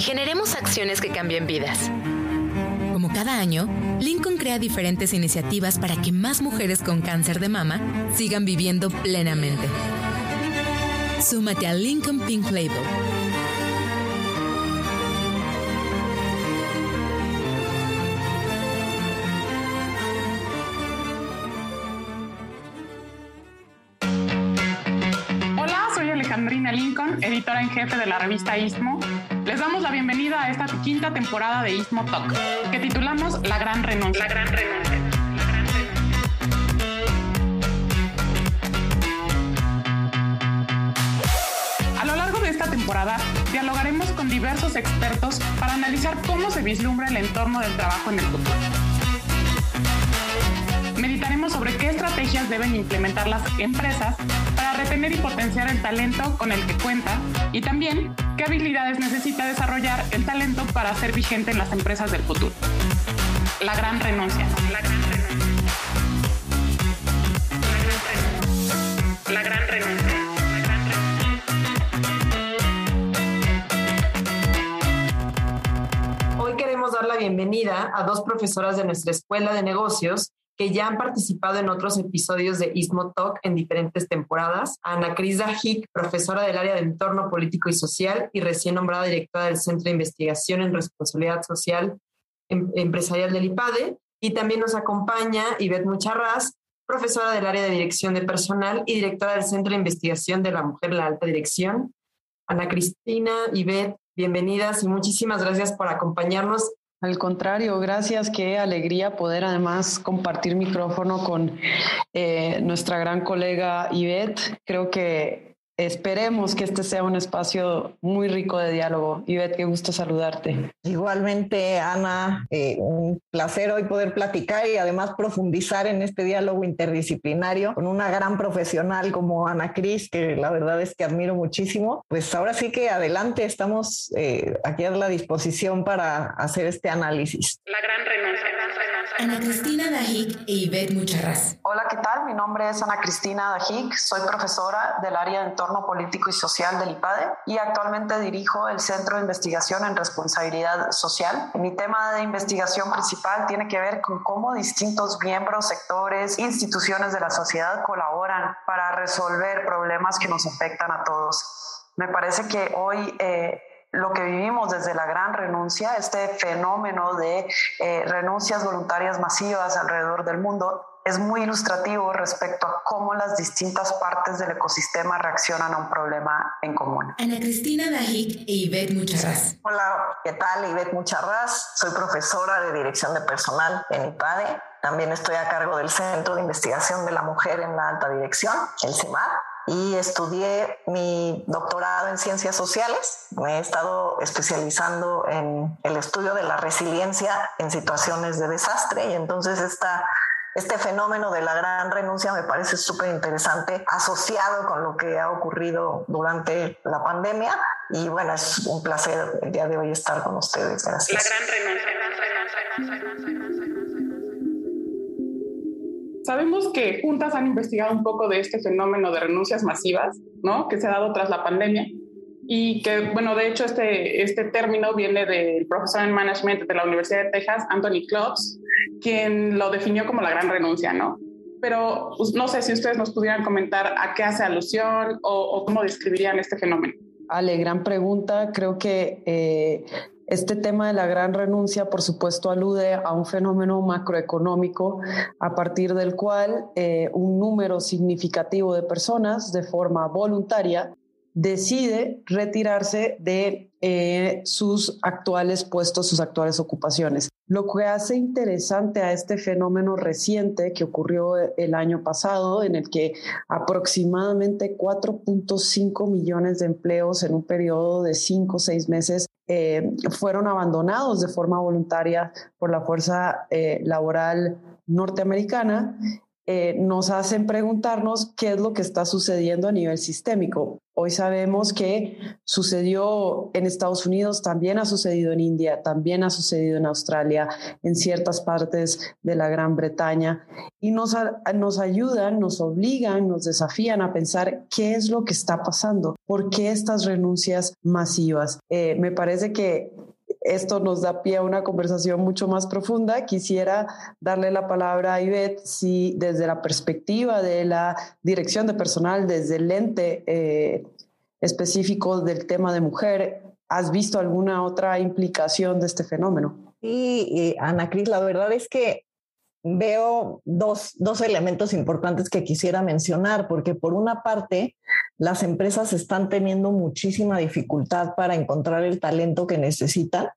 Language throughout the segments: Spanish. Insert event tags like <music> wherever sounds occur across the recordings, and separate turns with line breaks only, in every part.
Generemos acciones que cambien vidas. Como cada año, Lincoln crea diferentes iniciativas para que más mujeres con cáncer de mama sigan viviendo plenamente. Súmate a Lincoln Pink Label
editora en jefe de la revista Istmo, les damos la bienvenida a esta quinta temporada de Istmo Talk, que titulamos La Gran Renuncia. La Gran Renuncia. A lo largo de esta temporada dialogaremos con diversos expertos para analizar cómo se vislumbra el entorno del trabajo en el futuro. Meditaremos sobre qué estrategias deben implementar las empresas para retener y potenciar el talento con el que cuenta y también qué habilidades necesita desarrollar el talento para ser vigente en las empresas del futuro. La gran renuncia. La gran renuncia. La gran renuncia.
Hoy queremos dar la bienvenida a dos profesoras de nuestra escuela de negocios que ya han participado en otros episodios de Ismo Talk en diferentes temporadas. Ana Cris Hick, profesora del área de entorno político y social y recién nombrada directora del Centro de Investigación en Responsabilidad Social em, Empresarial del IPADE. Y también nos acompaña Ivette Mucharraz, profesora del área de dirección de personal y directora del Centro de Investigación de la Mujer en la Alta Dirección. Ana Cristina, Ivette, bienvenidas y muchísimas gracias por acompañarnos
al contrario, gracias. Qué alegría poder además compartir micrófono con eh, nuestra gran colega Ivette. Creo que Esperemos que este sea un espacio muy rico de diálogo. Ivette, qué gusto saludarte.
Igualmente, Ana, eh, un placer hoy poder platicar y además profundizar en este diálogo interdisciplinario con una gran profesional como Ana Cris, que la verdad es que admiro muchísimo. Pues ahora sí que adelante, estamos eh, aquí a la disposición para hacer este análisis.
La gran renuncia.
Ana Cristina Dajic e Ivette Mucharraz.
Hola, ¿qué tal? Mi nombre es Ana Cristina Dajic, soy profesora del área de entorno político y social del IPADE y actualmente dirijo el Centro de Investigación en Responsabilidad Social. Mi tema de investigación principal tiene que ver con cómo distintos miembros, sectores, instituciones de la sociedad colaboran para resolver problemas que nos afectan a todos. Me parece que hoy eh, lo que vivimos desde la gran renuncia, este fenómeno de eh, renuncias voluntarias masivas alrededor del mundo, es muy ilustrativo respecto a cómo las distintas partes del ecosistema reaccionan a un problema en común.
Ana Cristina Dajic e Ivette Mucharraz.
Hola, ¿qué tal? Ivette Mucharraz, soy profesora de Dirección de Personal en IPADE. También estoy a cargo del Centro de Investigación de la Mujer en la Alta Dirección, el CIMAD y estudié mi doctorado en ciencias sociales. Me he estado especializando en el estudio de la resiliencia en situaciones de desastre y entonces esta, este fenómeno de la gran renuncia me parece súper interesante asociado con lo que ha ocurrido durante la pandemia y bueno, es un placer el día de hoy estar con ustedes. Gracias.
La gran renuncia. Sabemos que juntas han investigado un poco de este fenómeno de renuncias masivas, ¿no? Que se ha dado tras la pandemia y que, bueno, de hecho este, este término viene del profesor en management de la Universidad de Texas, Anthony Klotz, quien lo definió como la gran renuncia, ¿no? Pero no sé si ustedes nos pudieran comentar a qué hace alusión o, o cómo describirían este fenómeno.
Ale, gran pregunta. Creo que eh, este tema de la gran renuncia, por supuesto, alude a un fenómeno macroeconómico a partir del cual eh, un número significativo de personas de forma voluntaria decide retirarse de eh, sus actuales puestos, sus actuales ocupaciones. Lo que hace interesante a este fenómeno reciente que ocurrió el año pasado, en el que aproximadamente 4.5 millones de empleos en un periodo de 5 o 6 meses eh, fueron abandonados de forma voluntaria por la fuerza eh, laboral norteamericana, eh, nos hacen preguntarnos qué es lo que está sucediendo a nivel sistémico. Hoy sabemos que sucedió en Estados Unidos, también ha sucedido en India, también ha sucedido en Australia, en ciertas partes de la Gran Bretaña, y nos, nos ayudan, nos obligan, nos desafían a pensar qué es lo que está pasando, por qué estas renuncias masivas. Eh, me parece que esto nos da pie a una conversación mucho más profunda. Quisiera darle la palabra a Ivette si desde la perspectiva de la dirección de personal, desde el ente eh, específico del tema de mujer, ¿has visto alguna otra implicación de este fenómeno?
Sí, Ana Cris, la verdad es que veo dos, dos elementos importantes que quisiera mencionar, porque por una parte, las empresas están teniendo muchísima dificultad para encontrar el talento que necesitan.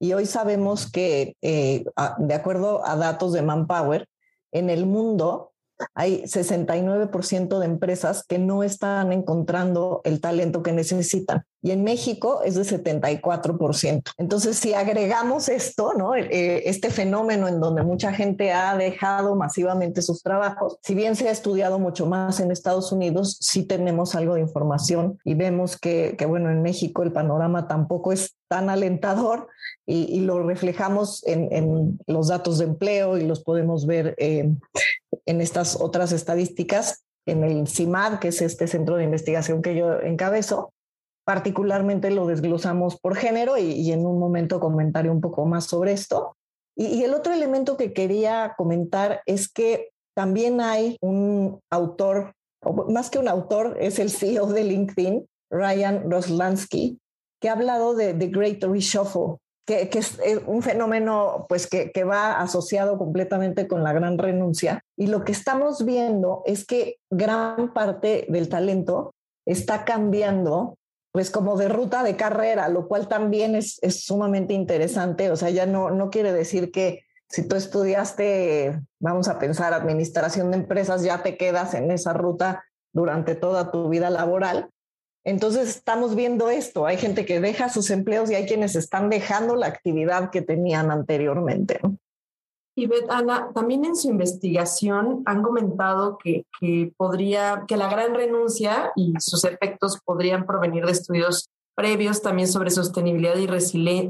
Y hoy sabemos que, eh, de acuerdo a datos de Manpower, en el mundo hay 69% de empresas que no están encontrando el talento que necesitan. Y en México es de 74%. Entonces, si agregamos esto, ¿no? Eh, este fenómeno en donde mucha gente ha dejado masivamente sus trabajos, si bien se ha estudiado mucho más en Estados Unidos, sí tenemos algo de información y vemos que, que bueno, en México el panorama tampoco es tan alentador y, lo reflejamos en, los datos de empleo y los podemos ver eh, en estas otras estadísticas, en el CIMAD, que es este centro de investigación que yo encabezo, particularmente lo desglosamos por género y, en un momento comentaré un poco más sobre esto. Y, el otro elemento que quería comentar es que también hay un autor, más que un autor, es el CEO de LinkedIn, Ryan Roslansky, que ha hablado de The Great Reshuffle, que, es un fenómeno pues que, que, va asociado completamente con la gran renuncia. Y lo que estamos viendo es que gran parte del talento está cambiando pues como de ruta de carrera, lo cual también es, es sumamente interesante. O sea, ya no, no quiere decir que si tú estudiaste, vamos a pensar, administración de empresas, ya te quedas en esa ruta durante toda tu vida laboral, entonces estamos viendo esto, hay gente que deja sus empleos y hay quienes están dejando la actividad que tenían anteriormente.
Y Beth, Ana, también en su investigación han comentado que, que, podría, que la gran renuncia y sus efectos podrían provenir de estudios previos también sobre sostenibilidad y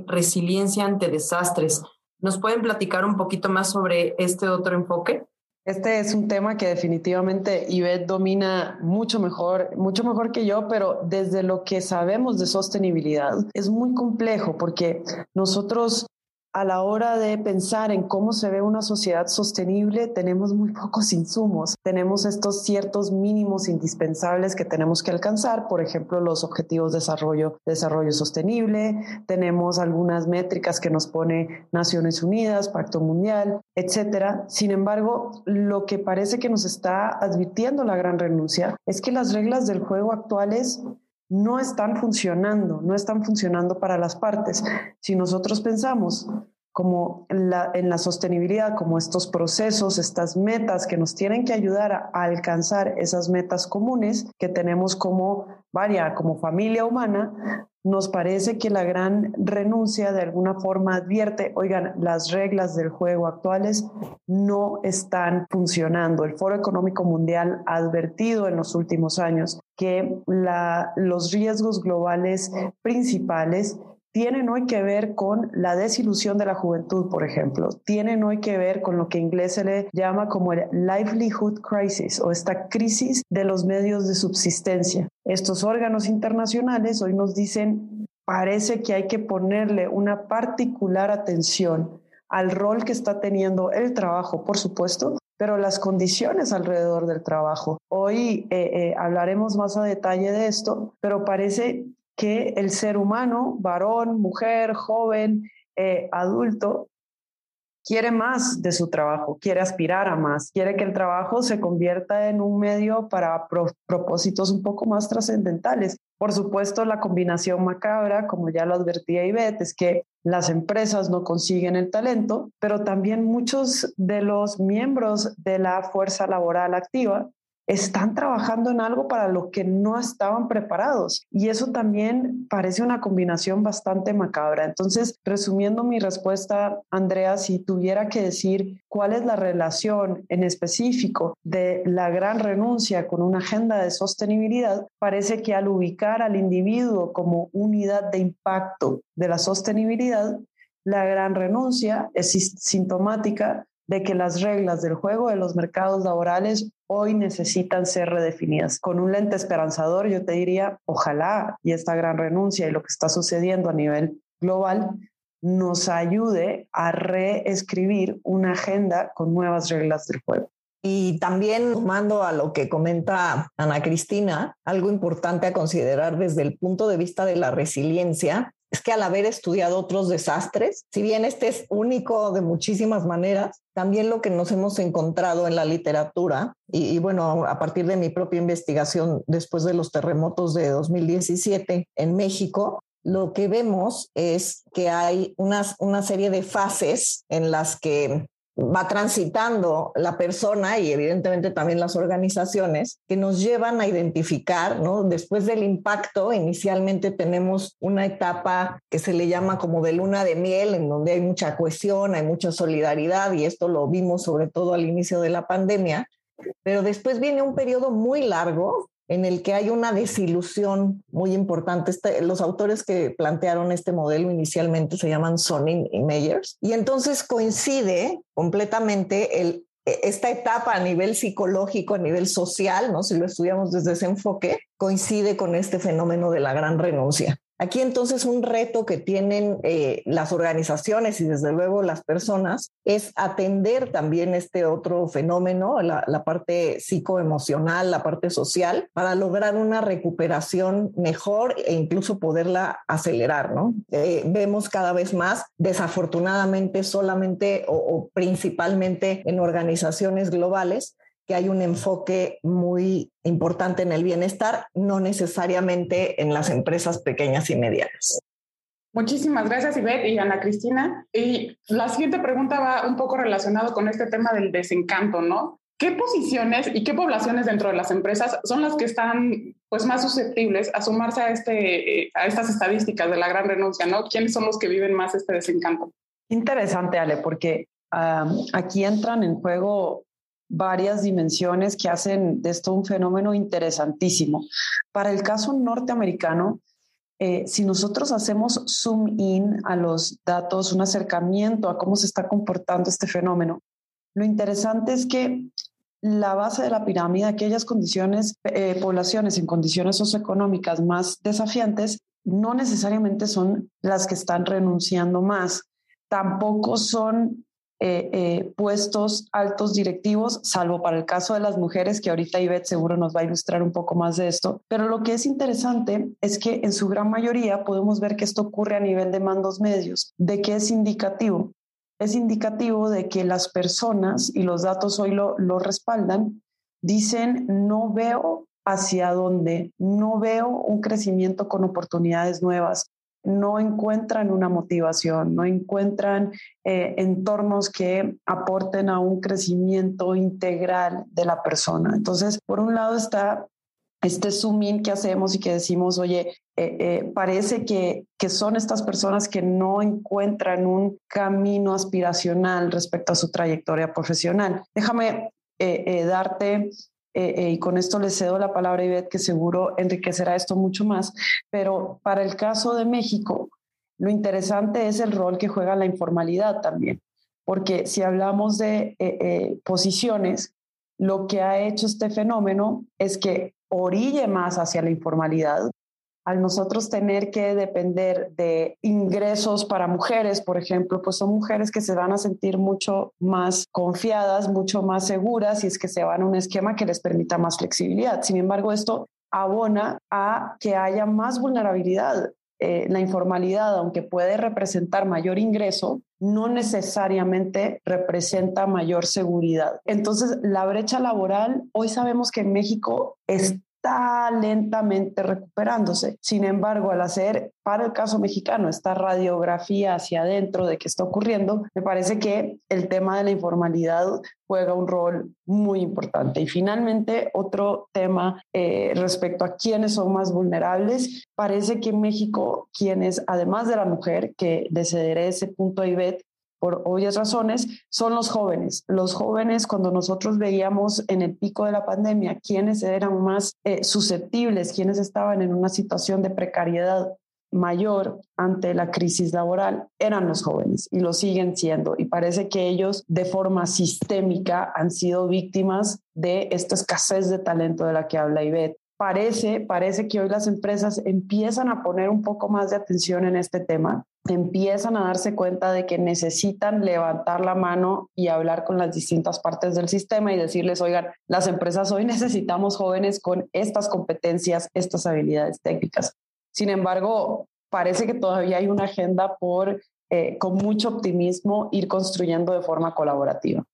resiliencia ante desastres. ¿Nos pueden platicar un poquito más sobre este otro enfoque?
Este es un tema que definitivamente Ivette domina mucho mejor, mucho mejor que yo, pero desde lo que sabemos de sostenibilidad es muy complejo porque nosotros a la hora de pensar en cómo se ve una sociedad sostenible, tenemos muy pocos insumos. Tenemos estos ciertos mínimos indispensables que tenemos que alcanzar, por ejemplo, los objetivos de desarrollo, sostenible, tenemos algunas métricas que nos pone Naciones Unidas, Pacto Mundial, etcétera. Sin embargo, lo que parece que nos está advirtiendo la gran renuncia es que las reglas del juego actuales no están funcionando, no están funcionando para las partes. Si nosotros pensamos como en la, sostenibilidad, como estos procesos, estas metas que nos tienen que ayudar a, alcanzar esas metas comunes que tenemos como varia, como familia humana, nos parece que la gran renuncia de alguna forma advierte, oigan, las reglas del juego actuales no están funcionando. El Foro Económico Mundial ha advertido en los últimos años que los riesgos globales principales tienen hoy que ver con la desilusión de la juventud, por ejemplo, tienen hoy que ver con lo que en inglés se le llama como el livelihood crisis o esta crisis de los medios de subsistencia. Estos órganos internacionales hoy nos dicen, parece que hay que ponerle una particular atención al rol que está teniendo el trabajo, por supuesto, pero las condiciones alrededor del trabajo. Hoy eh, eh, hablaremos más a detalle de esto, pero parece que el ser humano, varón, mujer, joven, eh, adulto, quiere más de su trabajo, quiere aspirar a más, quiere que el trabajo se convierta en un medio para propósitos un poco más trascendentales. Por supuesto, la combinación macabra, como ya lo advertía Ivette, es que las empresas no consiguen el talento, pero también muchos de los miembros de la fuerza laboral activa están trabajando en algo para lo que no estaban preparados. Y eso también parece una combinación bastante macabra. Entonces, resumiendo mi respuesta, Andrea, si tuviera que decir cuál es la relación en específico de la gran renuncia con una agenda de sostenibilidad, parece que al ubicar al individuo como unidad de impacto de la sostenibilidad, la gran renuncia es sintomática de que las reglas del juego de los mercados laborales hoy necesitan ser redefinidas. Con un lente esperanzador, yo te diría, ojalá y esta gran renuncia y lo que está sucediendo a nivel global nos ayude a reescribir una agenda con nuevas reglas del juego.
Y también, mando a lo que comenta Ana Cristina, algo importante a considerar desde el punto de vista de la resiliencia es que al haber estudiado otros desastres, si bien este es único de muchísimas maneras, también lo que nos hemos encontrado en la literatura, y, bueno, a partir de mi propia investigación después de los terremotos de 2017 en México, lo que vemos es que hay una serie de fases en las que va transitando la persona y evidentemente también las organizaciones que nos llevan a identificar, ¿no? Después del impacto, inicialmente tenemos una etapa que se le llama como de luna de miel, en donde hay mucha cohesión, hay mucha solidaridad y esto lo vimos sobre todo al inicio de la pandemia, pero después viene un periodo muy largo en el que hay una desilusión muy importante. Este, los autores que plantearon este modelo inicialmente se llaman Sonin y Meyers. Y entonces coincide completamente e, esta etapa a nivel psicológico, a nivel social, ¿no? si lo estudiamos desde ese enfoque, coincide con este fenómeno de la gran renuncia. Aquí entonces un reto que tienen eh, las organizaciones y desde luego las personas es atender también este otro fenómeno, la, parte psicoemocional, la parte social, para lograr una recuperación mejor e incluso poderla acelerar, ¿no? Eh, vemos cada vez más, desafortunadamente, solamente o principalmente en organizaciones globales, que hay un enfoque muy importante en el bienestar, no necesariamente en las empresas pequeñas y medianas.
Muchísimas gracias, Ivette y Ana Cristina. Y la siguiente pregunta va un poco relacionado con este tema del desencanto, ¿no? ¿Qué posiciones y qué poblaciones dentro de las empresas son las que están pues, más susceptibles a sumarse a, este, a estas estadísticas de la gran renuncia, ¿no? ¿Quiénes son los que viven más este desencanto?
Interesante, Ale, porque aquí entran en juego varias dimensiones que hacen de esto un fenómeno interesantísimo. Para el caso norteamericano, eh, si nosotros hacemos zoom in a los datos, un acercamiento a cómo se está comportando este fenómeno, lo interesante es que la base de la pirámide, aquellas condiciones, eh, poblaciones en condiciones socioeconómicas más desafiantes, no necesariamente son las que están renunciando más, tampoco son eh, eh, puestos altos directivos, salvo para el caso de las mujeres, que ahorita Ivette seguro nos va a ilustrar un poco más de esto. Pero lo que es interesante es que en su gran mayoría podemos ver que esto ocurre a nivel de mandos medios. ¿De qué es indicativo? Es indicativo de que las personas, y los datos hoy lo, lo respaldan, dicen, no veo hacia dónde, no veo un crecimiento con oportunidades nuevas, no encuentran una motivación, no encuentran eh, entornos que aporten a un crecimiento integral de la persona. Entonces, por un lado está este zoom in que hacemos y que decimos, oye, eh, eh, parece que, que son estas personas que no encuentran un camino aspiracional respecto a su trayectoria profesional. Déjame darte eh, eh, y con esto le cedo la palabra a Ivette, que seguro enriquecerá esto mucho más, pero para el caso de México, lo interesante es el rol que juega la informalidad también, porque si hablamos de eh, posiciones, lo que ha hecho este fenómeno es que orille más hacia la informalidad, al nosotros tener que depender de ingresos para mujeres, por ejemplo, pues son mujeres que se van a sentir mucho más confiadas, mucho más seguras y es que se van a un esquema que les permita más flexibilidad. Sin embargo, esto abona a que haya más vulnerabilidad. Eh, la informalidad, aunque puede representar mayor ingreso, no necesariamente representa mayor seguridad. Entonces, la brecha laboral, hoy sabemos que en México es está lentamente recuperándose. Sin embargo, al hacer para el caso mexicano esta radiografía hacia adentro de qué está ocurriendo, me parece que el tema de la informalidad juega un rol muy importante. Y finalmente, otro tema eh, respecto a quiénes son más vulnerables, parece que en México quienes, además de la mujer, que le cederé ese punto a por obvias razones, son los jóvenes. Los jóvenes, cuando nosotros veíamos en el pico de la pandemia quiénes eran más eh, susceptibles, quiénes estaban en una situación de precariedad mayor ante la crisis laboral eran los jóvenes y lo siguen siendo. Y parece que ellos de forma sistémica han sido víctimas de esta escasez de talento de la que habla Ivette. Parece, parece que hoy las empresas empiezan a poner un poco más de atención en este tema empiezan a darse cuenta de que necesitan levantar la mano y hablar con las distintas partes del sistema y decirles, oigan, las empresas hoy <laughs> necesitamos jóvenes con estas competencias, estas habilidades técnicas. Sin embargo, parece que todavía hay una agenda por, eh, con mucho optimismo, ir construyendo de forma colaborativa.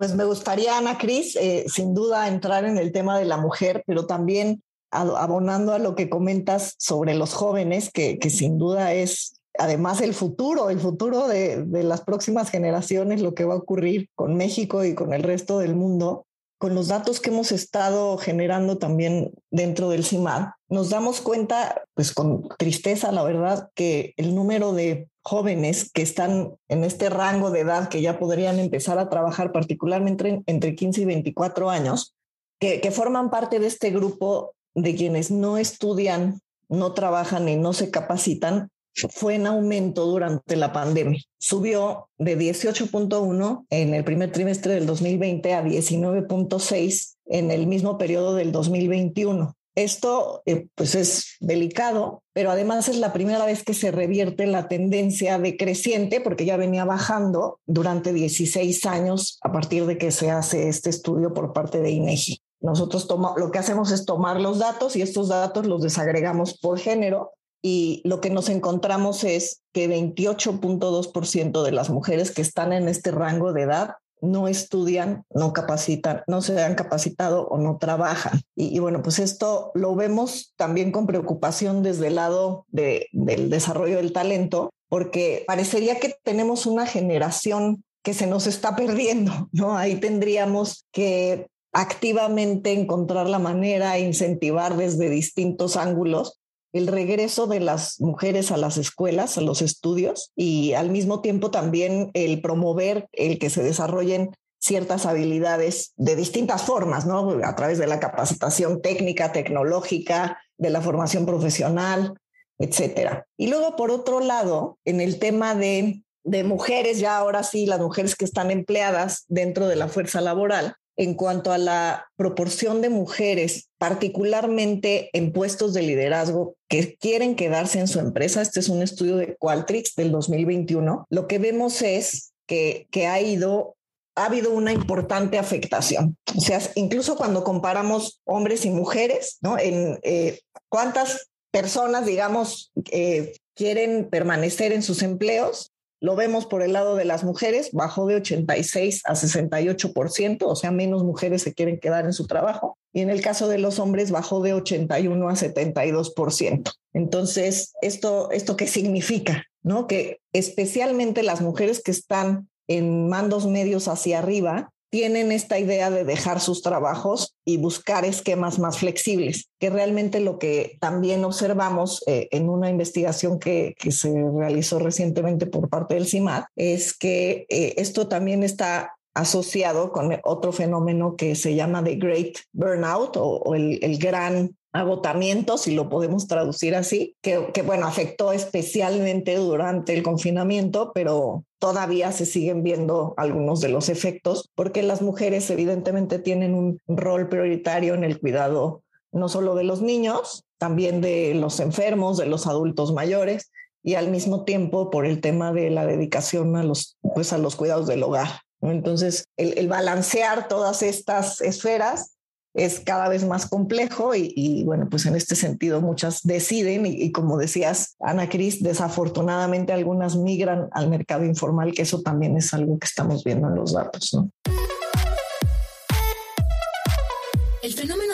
Pues me gustaría, Ana Cris, eh, sin duda entrar en el tema de la mujer, pero también abonando a lo que comentas sobre los jóvenes, que, que sin duda es además el futuro, el futuro de, las próximas generaciones, lo que va a ocurrir con México y con el resto del mundo, con los datos que hemos estado generando también dentro del CIMAD, nos damos cuenta, pues con tristeza, la verdad, que el número de jóvenes que están en este rango de edad que ya podrían empezar a trabajar, particularmente entre, 15 y 24 años, que, que forman parte de este grupo de quienes no estudian, no trabajan y no se capacitan, fue en aumento durante la pandemia. Subió de 18.1 en el primer trimestre del 2020 a 19.6 en el mismo periodo del 2021. Esto eh, pues es delicado, pero además es la primera vez que se revierte la tendencia decreciente porque ya venía bajando durante 16 años a partir de que se hace este estudio por parte de INEGI. Nosotros lo que hacemos es tomar los datos y estos datos los desagregamos por género y lo que nos encontramos es que 28.2% de las mujeres que están en este rango de edad no estudian, no capacitan, no se han capacitado o no trabajan. Y, bueno, pues esto lo vemos también con preocupación desde el lado del desarrollo del talento, porque parecería que tenemos una generación que se nos está perdiendo, ¿no? Ahí tendríamos que activamente encontrar la manera, incentivar desde distintos ángulos el regreso de las mujeres a las escuelas, a los estudios y al mismo tiempo también el promover el que se desarrollen ciertas habilidades de distintas formas, ¿no? A través de la capacitación técnica, tecnológica, de la formación profesional, etcétera. Y luego, por otro lado, en el tema de, de mujeres, ya ahora sí, las mujeres que están empleadas dentro de la fuerza laboral, en cuanto a la proporción de mujeres, particularmente en puestos de liderazgo, que quieren quedarse en su empresa. Este es un estudio de Qualtrics del 2021. Lo que vemos es que, que ha ido ha habido una importante afectación. O sea, incluso cuando comparamos hombres y mujeres, ¿no? En eh, cuántas personas, digamos, eh, quieren permanecer en sus empleos lo vemos por el lado de las mujeres, bajó de 86 a 68%, o sea, menos mujeres se quieren quedar en su trabajo. Y en el caso de los hombres, bajó de 81 a 72%. Entonces, ¿esto, esto qué significa? ¿No? Que especialmente las mujeres que están en mandos medios hacia arriba tienen esta idea de dejar sus trabajos y buscar esquemas más flexibles, que realmente lo que también observamos eh, en una investigación que, que, se realizó recientemente por parte del CIMAD es que eh, esto también está asociado con otro fenómeno que se llama the great burnout o, el, el, gran agotamiento, si lo podemos traducir así, que, que, bueno, afectó especialmente durante el confinamiento, pero todavía se siguen viendo algunos de los efectos, porque las mujeres evidentemente tienen un rol prioritario en el cuidado no solo de los niños, también de los enfermos, de los adultos mayores, y al mismo tiempo por el tema de la dedicación a los, pues, a los cuidados del hogar. Entonces, el, el balancear todas estas esferas es cada vez más complejo y, bueno, pues en este sentido muchas deciden y, como decías, Ana Cris, desafortunadamente algunas migran al mercado informal, que eso también es algo que estamos viendo en los datos.
El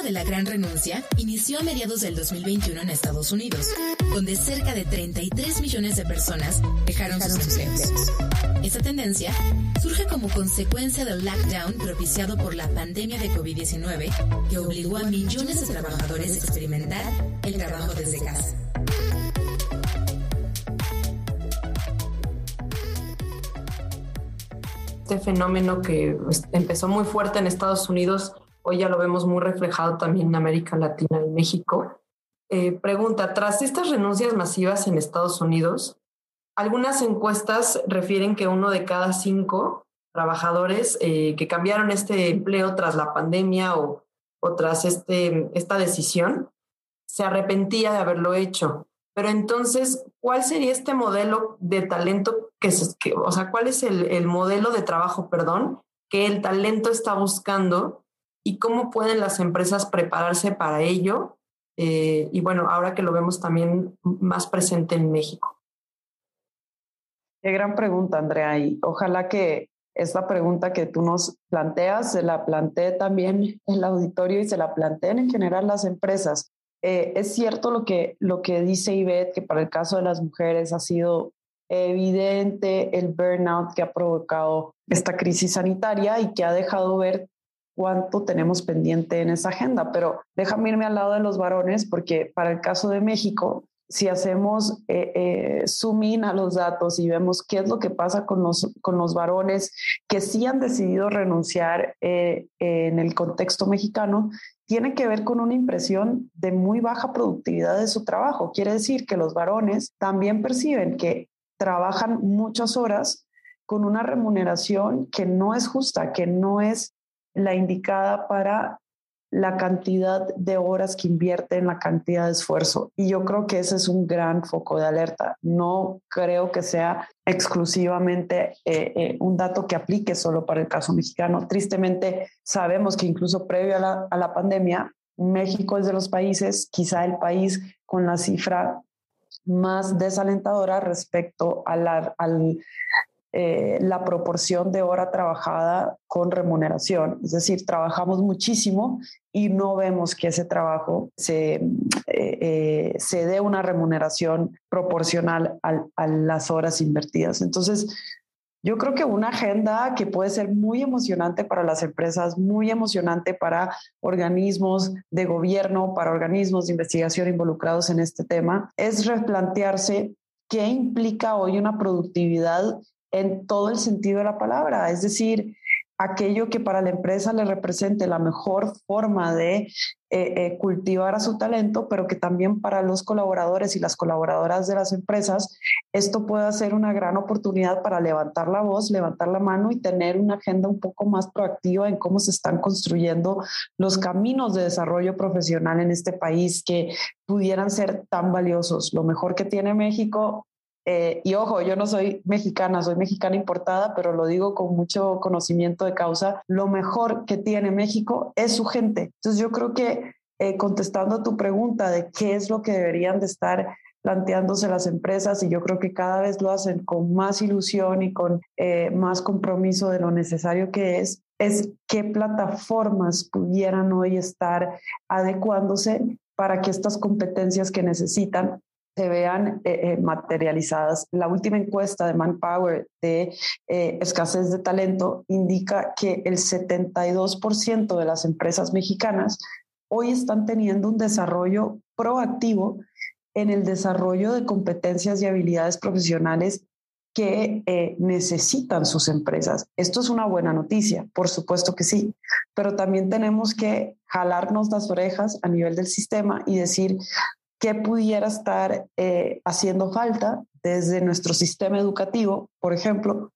de la gran renuncia inició a mediados del 2021 en Estados Unidos, donde cerca de 33 millones de personas dejaron sus empleos. Esta tendencia surge como consecuencia del lockdown propiciado por la pandemia de COVID-19 que obligó a millones de trabajadores a experimentar el trabajo desde casa.
Este fenómeno que pues, empezó muy fuerte en Estados Unidos, hoy ya lo vemos muy reflejado también en América Latina y México. Eh, pregunta, tras estas renuncias masivas en Estados Unidos, algunas encuestas refieren que uno de cada cinco trabajadores eh, que cambiaron este empleo tras la pandemia o, tras este, esta decisión se arrepentía de haberlo hecho. Pero entonces, ¿cuál sería este modelo de talento que, que o sea, cuál es el, modelo de trabajo, perdón, que el talento está buscando y cómo pueden las empresas prepararse para ello? Eh, y bueno, ahora que lo vemos también más presente en México.
Qué gran pregunta, Andrea. Y ojalá que esta pregunta que tú nos planteas se la plantee también el auditorio y se la planteen en general las empresas. Eh, es cierto lo que, lo que dice Ivette, que para el caso de las mujeres ha sido evidente el burnout que ha provocado esta crisis sanitaria y que ha dejado ver cuánto tenemos pendiente en esa agenda. Pero déjame irme al lado de los varones porque para el caso de México, si hacemos eh, eh, zoom in a los datos y vemos qué es lo que pasa con los, con los varones que sí han decidido renunciar eh, en el contexto mexicano, tiene que ver con una impresión de muy baja productividad de su trabajo. Quiere decir que los varones también perciben que trabajan muchas horas con una remuneración que no es justa, que no es la indicada para la cantidad de horas que invierte en la cantidad de esfuerzo. Y yo creo que ese es un gran foco de alerta. No creo que sea exclusivamente eh, eh, un dato que aplique solo para el caso mexicano. Tristemente, sabemos que incluso previo a la, a la pandemia, México es de los países, quizá el país con la cifra más desalentadora respecto al, eh, la proporción de hora trabajada con remuneración. Es decir, trabajamos muchísimo y no vemos que ese trabajo se, eh, eh, se dé una remuneración proporcional a las horas invertidas. Entonces, yo creo que una agenda que puede ser muy emocionante para las empresas, muy emocionante para organismos de gobierno, para organismos de investigación involucrados en este tema, es replantearse qué implica hoy una productividad en todo el sentido de la palabra, es decir, aquello que para la empresa le represente la mejor forma de eh, eh, cultivar a su talento, pero que también para los colaboradores y las colaboradoras de las empresas, esto pueda ser una gran oportunidad para levantar la voz, levantar la mano y tener una agenda un poco más proactiva en cómo se están construyendo los caminos de desarrollo profesional en este país que pudieran ser tan valiosos. Lo mejor que tiene México eh, y ojo, yo no soy mexicana, soy mexicana importada, pero lo digo con mucho conocimiento de causa. Lo mejor que tiene México es su gente. Entonces yo creo que eh, contestando a tu pregunta de qué es lo que deberían de estar planteándose las empresas y yo creo que cada vez lo hacen con más ilusión y con eh, más compromiso de lo necesario que es, es qué plataformas pudieran hoy estar adecuándose para que estas competencias que necesitan se vean eh, eh, materializadas. La última encuesta de Manpower de eh, escasez de talento indica que el 72% de las empresas mexicanas hoy están teniendo un desarrollo proactivo en el desarrollo de competencias y habilidades profesionales que necesitan sus empresas. Esto es una buena noticia, por supuesto que sí, pero también tenemos que jalarnos las orejas a nivel del sistema y decir, qué pudiera estar eh, haciendo falta desde nuestro sistema educativo, por ejemplo,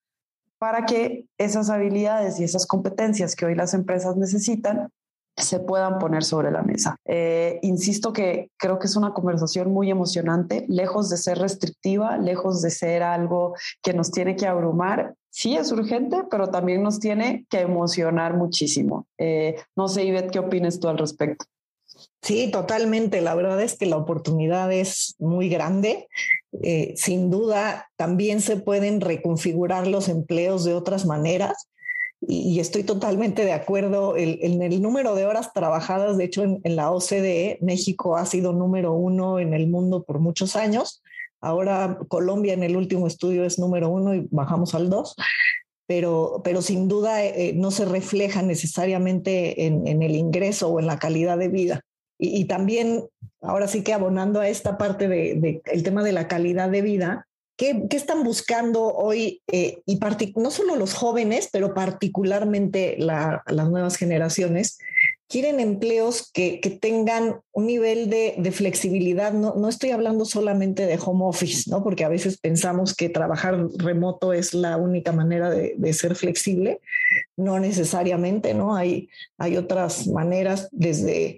para que esas habilidades y esas competencias que hoy las empresas necesitan se puedan poner sobre la mesa. Eh, insisto que creo que es una conversación muy emocionante, lejos de ser restrictiva, lejos de ser algo que nos tiene que abrumar. Sí es urgente, pero también nos tiene que emocionar muchísimo. Eh, no sé, Ivette, ¿qué opinas tú al respecto?
Sí, totalmente. La verdad es que la oportunidad es muy grande. Eh, sin duda, también se pueden reconfigurar los empleos de otras maneras. y, estoy totalmente de acuerdo en el número de horas trabajadas. De hecho, en, la OCDE, México ha sido número uno en el mundo por muchos años. Ahora Colombia en el último estudio es número uno y bajamos al dos. Pero, pero sin duda eh, eh, no se refleja necesariamente en, el ingreso o en la calidad de vida. Y, también, ahora sí que abonando a esta parte del de, el tema de la calidad de vida, ¿Qué, están buscando hoy? Eh, y no solo los jóvenes, pero particularmente las nuevas generaciones, quieren empleos que, tengan un nivel de, flexibilidad. No, no, estoy hablando solamente de home office, ¿no? porque a veces pensamos que trabajar remoto es la única manera de, ser flexible. No necesariamente, ¿no? Hay, hay otras maneras desde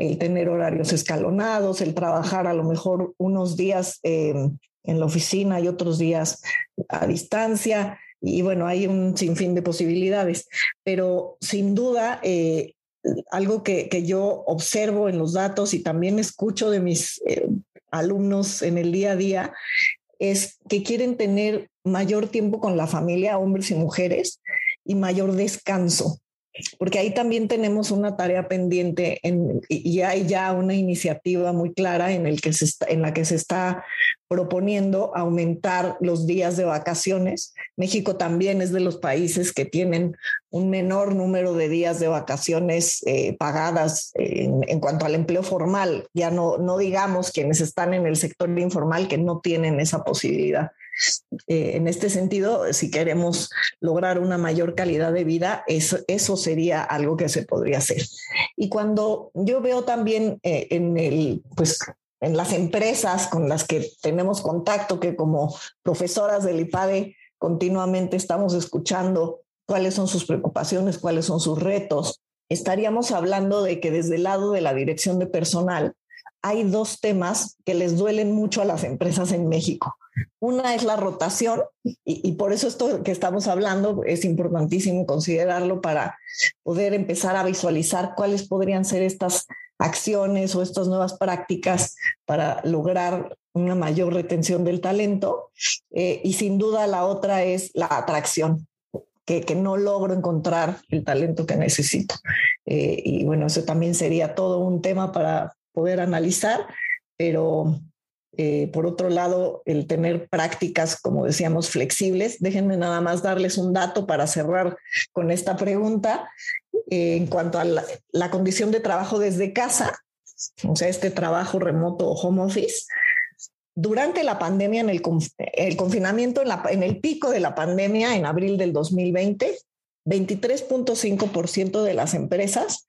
el tener horarios escalonados, el trabajar a lo mejor unos días eh, en la oficina y otros días a distancia. Y bueno, hay un sinfín de posibilidades, pero sin duda, eh, algo que, yo observo en los datos y también escucho de mis eh, alumnos en el día a día es que quieren tener mayor tiempo con la familia, hombres y mujeres, y mayor descanso porque ahí también tenemos una tarea pendiente y hay ya una iniciativa muy clara en, que se en la que se está proponiendo aumentar los días de vacaciones. México también es de los países que tienen un menor número de días de vacaciones eh, pagadas en, cuanto al empleo formal. Ya no digamos quienes están en el sector informal que no tienen esa posibilidad. Eh, en este sentido, si queremos lograr una mayor calidad de vida, eso, eso sería algo que se podría hacer. Y cuando yo veo también eh, en el, pues, en las empresas con las que tenemos contacto, que como profesoras del IPADE continuamente estamos escuchando cuáles son sus preocupaciones, cuáles son sus retos, estaríamos hablando de que desde el lado de la dirección de personal hay dos temas que les duelen mucho a las empresas en México. Una es la rotación y, por eso esto que estamos hablando es importantísimo considerarlo para poder empezar a visualizar cuáles podrían ser estas acciones o estas nuevas prácticas para lograr una mayor retención del talento. Eh, y sin duda la otra es la atracción, que, no logro encontrar el talento que necesito. Eh, y bueno, eso también sería todo un tema para poder analizar, pero eh, por otro lado, el tener prácticas, como decíamos, flexibles. Déjenme nada más darles un dato para cerrar con esta pregunta. Eh, en cuanto a la, condición de trabajo desde casa, o sea, este trabajo remoto o home office, durante la pandemia, en el, confinamiento, en, en el pico de la pandemia, en abril del 2020, 23.5% de las empresas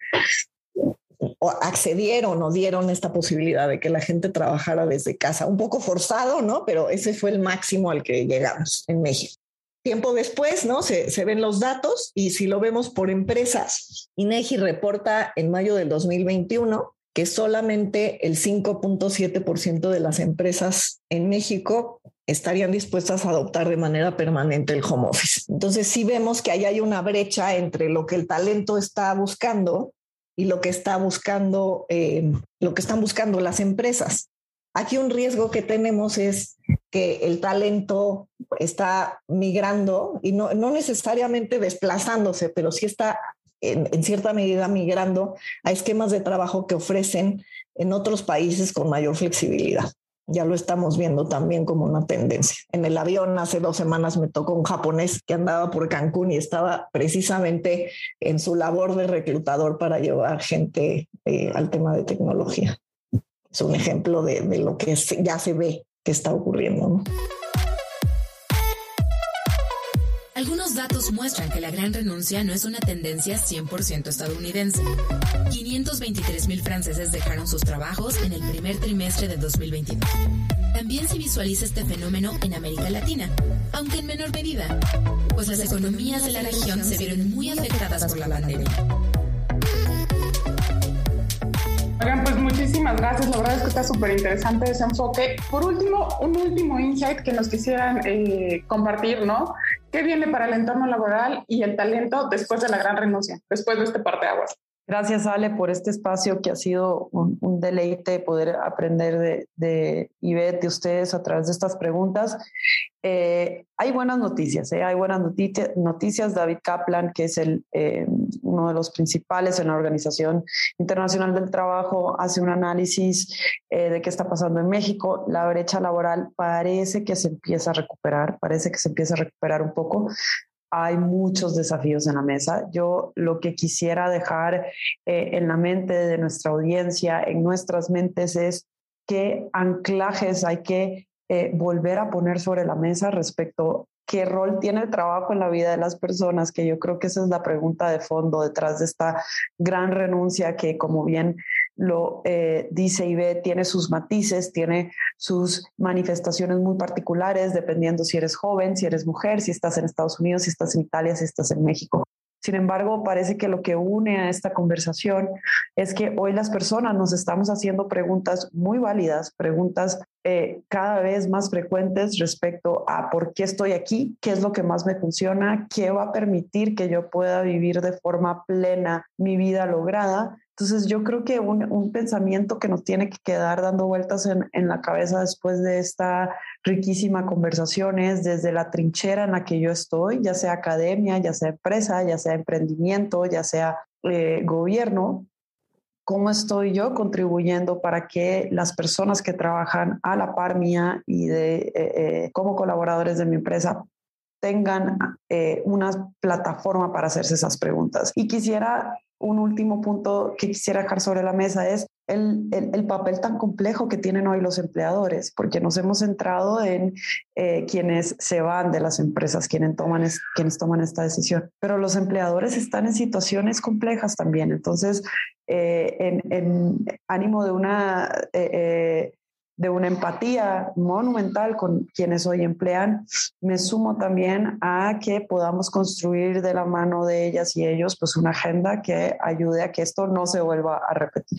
accedieron o dieron esta posibilidad de que la gente trabajara desde casa. Un poco forzado, ¿no? Pero ese fue el máximo al que llegamos en México. Tiempo después, ¿no? Se, se ven los datos y si lo vemos por empresas, INEGI reporta en mayo del 2021 que solamente el 5.7% de las empresas en México estarían dispuestas a adoptar de manera permanente el home office. Entonces sí vemos que ahí hay una brecha entre lo que el talento está buscando y lo que está buscando, eh, lo que están buscando las empresas. Aquí un riesgo que tenemos es que el talento está migrando y no, no necesariamente desplazándose, pero sí está en, en, cierta medida migrando a esquemas de trabajo que ofrecen en otros países con mayor flexibilidad ya lo estamos viendo también como una tendencia. En el avión hace dos semanas me tocó un japonés que andaba por Cancún y estaba precisamente en su labor de reclutador para llevar gente eh, al tema de tecnología. Es un ejemplo de, de lo que ya se ve que está ocurriendo.
Algunos datos muestran que la gran renuncia no es una tendencia 100% estadounidense. 523 mil franceses dejaron sus trabajos en el primer trimestre de 2022. También se visualiza este fenómeno en América Latina, aunque en menor medida, pues las economías de la región se vieron muy afectadas por la pandemia.
Oigan, pues muchísimas gracias. La verdad es que está súper interesante ese enfoque. Por último, un último insight que nos quisieran eh, compartir, ¿no? ¿Qué viene para el entorno laboral y el talento después de la gran renuncia, después de este parte de aguas?
Gracias, Ale, por este espacio que ha sido un, deleite poder aprender de, de Ivette, de ustedes a través de estas preguntas. Eh, hay buenas noticias, ¿eh? hay buenas noticias. David Kaplan, que es el, eh, uno de los principales en la Organización Internacional del Trabajo, hace un análisis de qué está pasando en México. La brecha laboral parece que se empieza a recuperar, parece que se empieza a recuperar un poco. Hay muchos desafíos en la mesa. Yo lo que quisiera dejar en la mente de nuestra audiencia, en nuestras mentes, es qué anclajes hay que eh, volver a poner sobre la mesa respecto qué rol tiene el trabajo en la vida de las personas, que yo creo que esa es la pregunta de fondo detrás de esta gran renuncia que, como bien lo eh, dice y ve, tiene sus matices, tiene sus manifestaciones muy particulares, dependiendo si eres joven, si eres mujer, si estás en Estados Unidos, si estás en Italia, si estás en México. Sin embargo, parece que lo que une a esta conversación es que hoy las personas nos estamos haciendo preguntas muy válidas, preguntas eh, cada vez más frecuentes respecto a por qué estoy aquí, qué es lo que más me funciona, qué va a permitir que yo pueda vivir de forma plena mi vida lograda. Entonces yo creo que un, pensamiento que nos tiene que quedar dando vueltas en, en, la cabeza después de esta riquísima conversación es desde la trinchera en la que yo estoy, ya sea academia, ya sea empresa, ya sea emprendimiento, ya sea eh, gobierno, cómo estoy yo contribuyendo para que las personas que trabajan a la par mía y de, eh, eh, como colaboradores de mi empresa tengan una plataforma para hacerse esas preguntas. Y quisiera un último punto que quisiera dejar sobre la mesa es el, el, papel tan complejo que tienen hoy los empleadores, porque nos hemos centrado en eh, quienes se van de las empresas, quienes toman, quienes toman esta decisión, pero los empleadores están en situaciones complejas también. Entonces, eh, en, ánimo de una eh, de una empatía monumental con quienes hoy emplean, me sumo también a que podamos construir de la mano de ellas y ellos pues una agenda que ayude a que esto no se vuelva a repetir.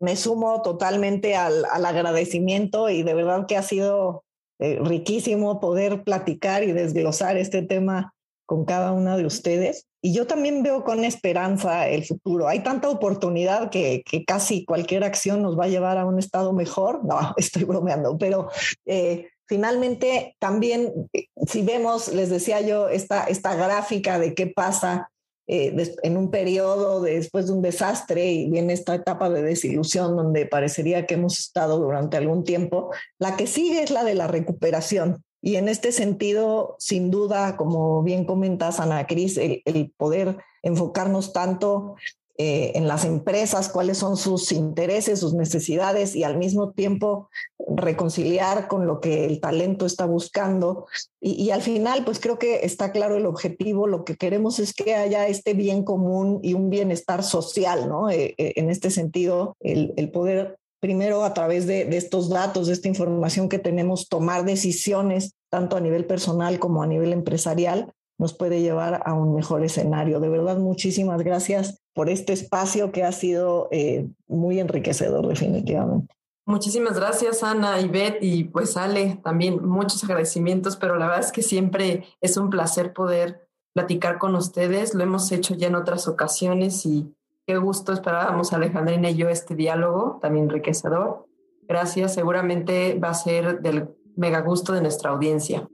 Me sumo totalmente al, agradecimiento y de verdad que ha sido eh, riquísimo poder platicar y desglosar este tema con cada una de ustedes. Y yo también veo con esperanza el futuro. Hay tanta oportunidad que, casi cualquier acción nos va a llevar a un estado mejor. No, <laughs> estoy bromeando, pero eh, finalmente también, eh, si vemos, les decía yo, esta, esta gráfica de qué pasa eh, en un periodo después de un desastre y viene esta etapa de desilusión donde parecería que hemos estado durante algún tiempo, la que sigue es la de la recuperación. Y en este sentido, sin duda, como bien comentas, Ana Cris, el, poder enfocarnos tanto eh, en las empresas, cuáles son sus intereses, sus necesidades y al mismo tiempo reconciliar con lo que el talento está buscando. Y, al final, pues creo que está claro el objetivo. Lo que queremos es que haya este bien común y un bienestar social, ¿no? Eh, eh, en este sentido, el, el poder primero a través de, estos datos, de esta información que tenemos, tomar decisiones tanto a nivel personal como a nivel empresarial, nos puede llevar a un mejor escenario. De verdad, muchísimas gracias por este espacio que ha sido eh, muy enriquecedor definitivamente.
Muchísimas gracias, Ana, y Beth, y pues Ale, también muchos agradecimientos, pero la verdad es que siempre es un placer poder platicar con ustedes. Lo hemos hecho ya en otras ocasiones y Qué gusto esperábamos Alejandrina y yo este diálogo tan enriquecedor. Gracias, seguramente va a ser del mega gusto de nuestra audiencia.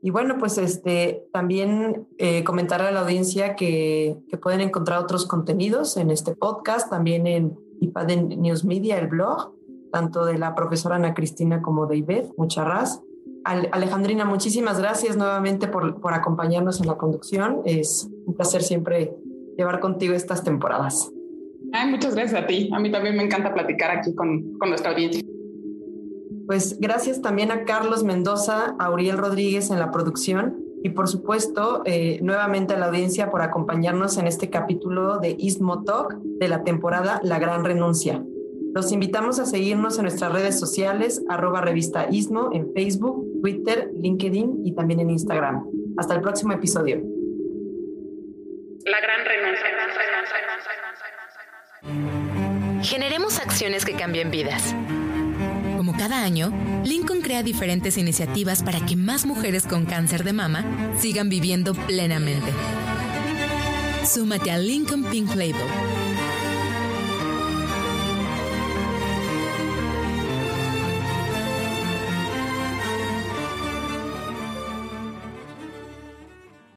Y bueno, pues este, también eh, comentar a la audiencia que, que, pueden encontrar otros contenidos en este podcast, también en IPAD News Media, el blog, tanto de la profesora Ana Cristina como de Ivette Mucharraz. Alejandrina, muchísimas gracias nuevamente por, por acompañarnos en la conducción. Es un placer siempre llevar contigo estas temporadas.
Ay, muchas gracias a ti. A mí también me encanta platicar aquí con, con nuestra audiencia.
Pues gracias también a Carlos Mendoza, a Uriel Rodríguez en la producción y por supuesto eh, nuevamente a la audiencia por acompañarnos en este capítulo de Istmo Talk de la temporada La Gran Renuncia. Los invitamos a seguirnos en nuestras redes sociales, arroba revista Istmo en Facebook, Twitter, LinkedIn y también en Instagram. Hasta el próximo episodio.
La gran renuncia.
Generemos acciones que cambien vidas. Como cada año, Lincoln crea diferentes iniciativas para que más mujeres con cáncer de mama sigan viviendo plenamente. Súmate a Lincoln Pink Label